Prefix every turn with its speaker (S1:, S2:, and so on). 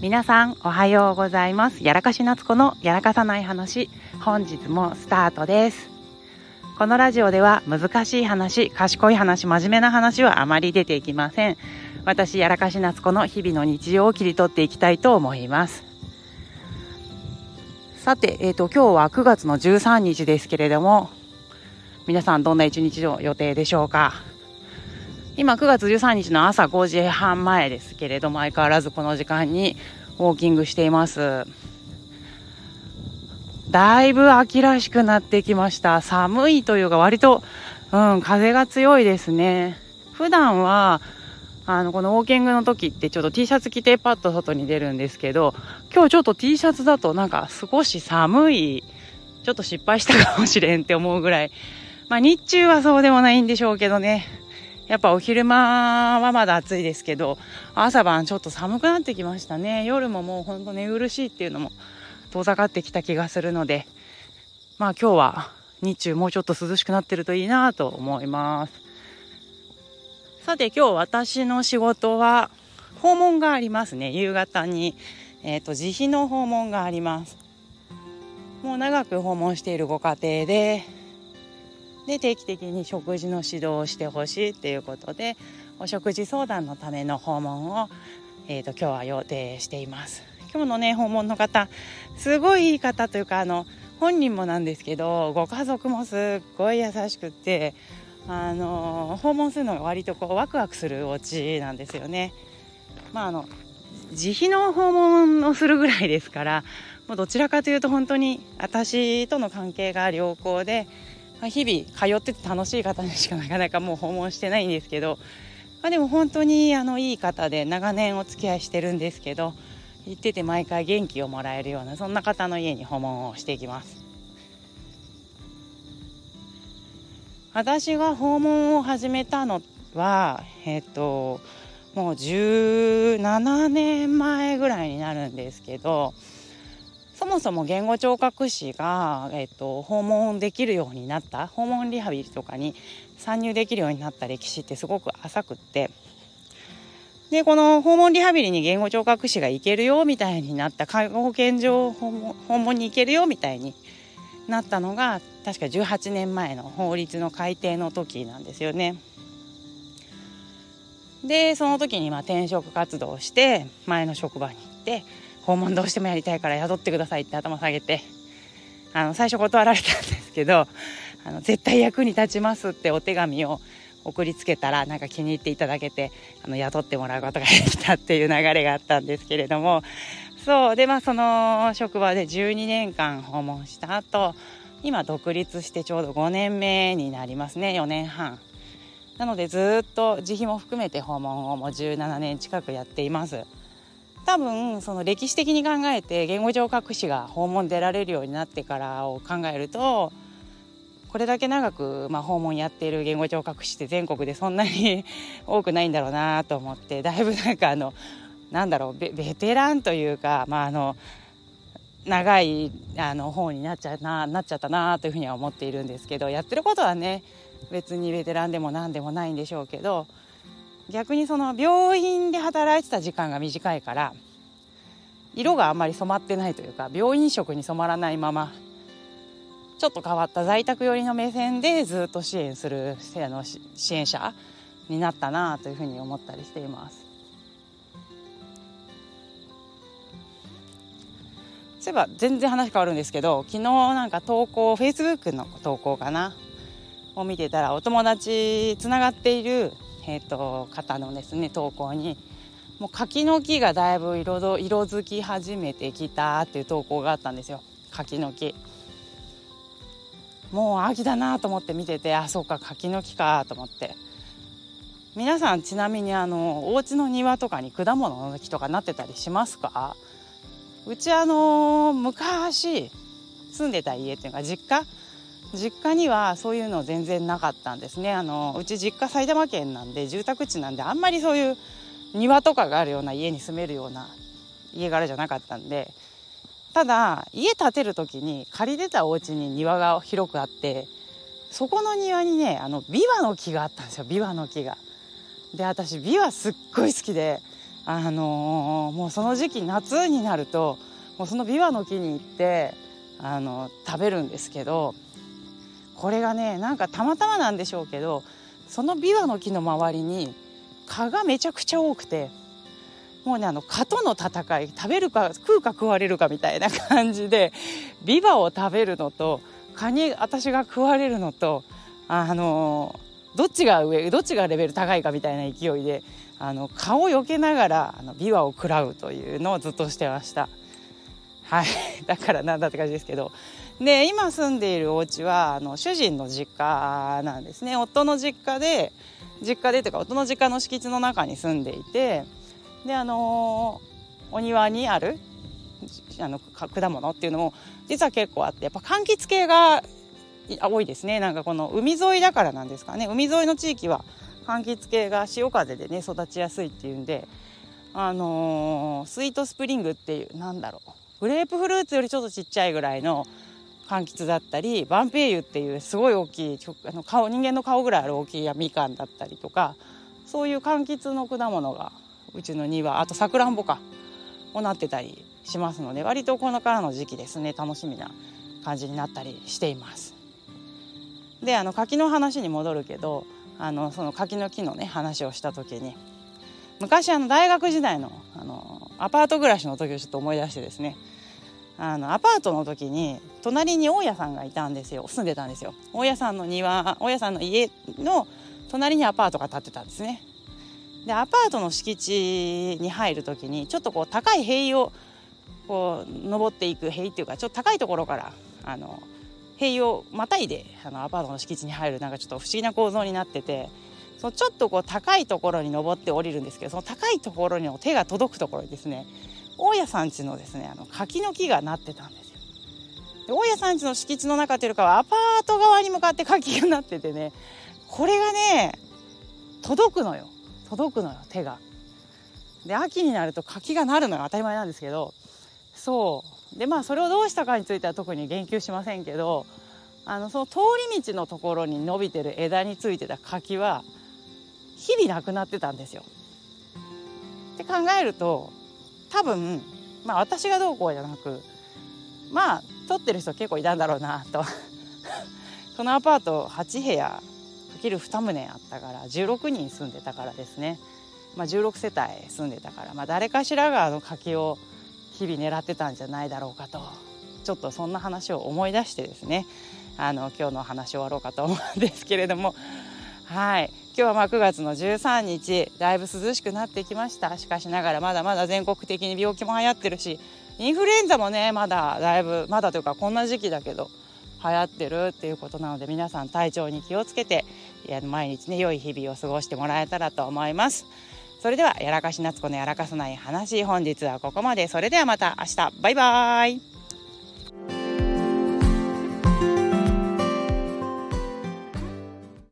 S1: 皆さんおはようございます。やらかし夏子のやらかさない話。本日もスタートです。このラジオでは難しい話賢い話真面目な話はあまり出ていきません。私やらかし夏子の日々の日常を切り取っていきたいと思います。さて、えーと、今日は9月の13日ですけれども皆さんどんな一日の予定でしょうか？今9月13日の朝5時半前ですけれども相変わらずこの時間にウォーキングしています。だいぶ秋らしくなってきました。寒いというか割と、うん、風が強いですね。普段はあのこのウォーキングの時ってちょっと T シャツ着てパッと外に出るんですけど今日ちょっと T シャツだとなんか少し寒いちょっと失敗したかもしれんって思うぐらい。まあ日中はそうでもないんでしょうけどね。やっぱお昼間はまだ暑いですけど朝晩ちょっと寒くなってきましたね。夜ももうほんと寝苦しいっていうのも遠ざかってきた気がするのでまあ今日は日中もうちょっと涼しくなってるといいなと思います。さて今日私の仕事は訪問がありますね。夕方に、えーと、自費の訪問があります。もう長く訪問しているご家庭でで定期的に食事の指導をしてほしいっていうことでお食事相談のための訪問を、えーと、今日は予定しています今日のね訪問の方すごいいい方というかあの本人もなんですけどご家族もすっごい優しくってあの訪問するのが割とこうワクワクするお家なんですよね。まああの自費の訪問をするぐらいですからもうどちらかというと本当に私との関係が良好でまあ日々通ってて楽しい方にしかなかなかもう訪問してないんですけど、まあ、でも本当にあのいい方で長年お付き合いしてるんですけど行ってて毎回元気をもらえるようなそんな方の家に訪問をしていきます。私が訪問を始めたのはえっ、ともう17年前ぐらいになるんですけどそもそも言語聴覚士が、えっと、訪問できるようになった訪問リハビリとかに参入できるようになった歴史ってすごく浅くってでこの訪問リハビリに言語聴覚士が行けるよみたいになった介護保険所訪問に行けるよみたいになったのが確か18年前の法律の改定の時なんですよね。でその時にまあ転職活動をして前の職場に行って訪問どうしてもやりたいから雇ってくださいって頭下げてあの最初断られたんですけどあの絶対役に立ちますってお手紙を送りつけたらなんか気に入っていただけてあの雇ってもらうことができたっていう流れがあったんですけれどもそうでまあその職場で12年間訪問した後今独立してちょうど5年目になりますね4年半。なのでずっと自費も含めて訪問をもう17年近くやっています。多分その歴史的に考えて言語聴覚士が訪問出られるようになってからを考えるとこれだけ長く、まあ、訪問やっている言語聴覚士って全国でそんなに多くないんだろうなと思ってだいぶなんかあのなんだろうベテランというか、まあ、あの長いあの方になっちゃななっちゃったなというふうには思っているんですけどやってることはね別にベテランでも何でもないんでしょうけど逆にその病院で働いてた時間が短いから色があんまり染まってないというか病院食に染まらないままちょっと変わった在宅寄りの目線でずっと支援するの支援者になったなというふうに思ったりしています。そういえば全然話変わるんですけど昨日なんか投稿フェイスブックの投稿かなを見てたらお友達つながっているえーと、方のですね投稿に。もう柿の木がだいぶ色色づき始めてきたっていう投稿があったんですよ。柿の木。もう秋だなと思って見ててあそうか柿の木かと思って。皆さんちなみにあのお家の庭とかに果物の木とかなってたりしますか？うちあの昔住んでた家っていうか実家実家にはそういうの全然なかったんですねあのうち実家埼玉県なんで住宅地なんであんまりそういう庭とかがあるような家に住めるような家柄じゃなかったんでただ家建てる時に借りてたお家に庭が広くあってそこの庭にねあのビワの木があったんですよビワの木が。で私ビワすっごい好きであのー、もうその時期夏になるともうそのビワの木に行ってあの食べるんですけどこれがねなんかたまたまなんでしょうけどそのビワの木の周りに蚊がめちゃくちゃ多くてもうねあの蚊との戦い食べるか食うか食われるかみたいな感じでビワを食べるのと蚊に私が食われるのとあのどっちが上どっちがレベル高いかみたいな勢いであの蚊を避けながらあのビワを食らうというのをずっとしてました。はい だからなんだって感じですけどで今住んでいるお家はあの主人の実家なんですね。夫の実家で実家でというか夫の実家の敷地の中に住んでいてであの、お庭にあるあの果物っていうのも実は結構あってやっぱ柑橘系が多いですね。なんかこの海沿いだからなんですかね。海沿いの地域は柑橘系が潮風でね育ちやすいっていうんであのー、スイートスプリングっていうなんだろう。グレープフルーツよりちょっとちっちゃいぐらいの柑橘だったりバンペイユっていうすごい大きいあの顔人間の顔ぐらいある大きいみかんだったりとかそういう柑橘の果物がうちの庭あとさくらんぼかをなってたりしますので割とこのからの時期ですね楽しみな感じになったりしています。であの柿の話に戻るけどあのその柿の木のね話をした時に昔あの大学時代のあのアパート暮らしの時をちょっと思い出してですねあのアパートの時に隣に大家さんがいたんですよ。住んでたんですよ大家さんの庭大家さんの家の隣にアパートが建ってたんですね。でアパートの敷地に入る時にちょっとこう高い塀をこう登っていく塀っていうかちょっと高いところからあの塀をまたいであのアパートの敷地に入るなんかちょっと不思議な構造になっててそのちょっとこう高いところに登って降りるんですけどその高いところに手が届くところにですね大家さん家のですねあの柿の木がなってたんですよ。で大家さん家の敷地の中というかはアパート側に向かって柿がなっててねこれがね届くのよ。届くのよ手が。で秋になると柿がなるのよ当たり前なんですけど。そう。でまあそれをどうしたかについては特に言及しませんけどあのその通り道のところに伸びてる枝についてた柿は日々なくなってたんですよ。って考えると多分まあ私がどうこうじゃなくまあ取ってる人結構いたんだろうなと。そのアパート8部屋かける2棟あったから16人住んでたからですね、まあ、16世帯住んでたから、まあ、誰かしらがあの柿を日々狙ってたんじゃないだろうかと。ちょっとそんな話を思い出してですねあの今日の話を終わろうかと思うんですけれどもはい。今日はま9月の13日だいぶ涼しくなってきました。しかしながらまだまだ全国的に病気も流行ってるしインフルエンザもねまだだいぶまだというかこんな時期だけど流行ってるっていうことなので皆さん体調に気をつけて毎日ね良い日々を過ごしてもらえたらと思います。それではやらかし夏子のやらかさない話本日はここまで。それではまた明日。バイバーイ。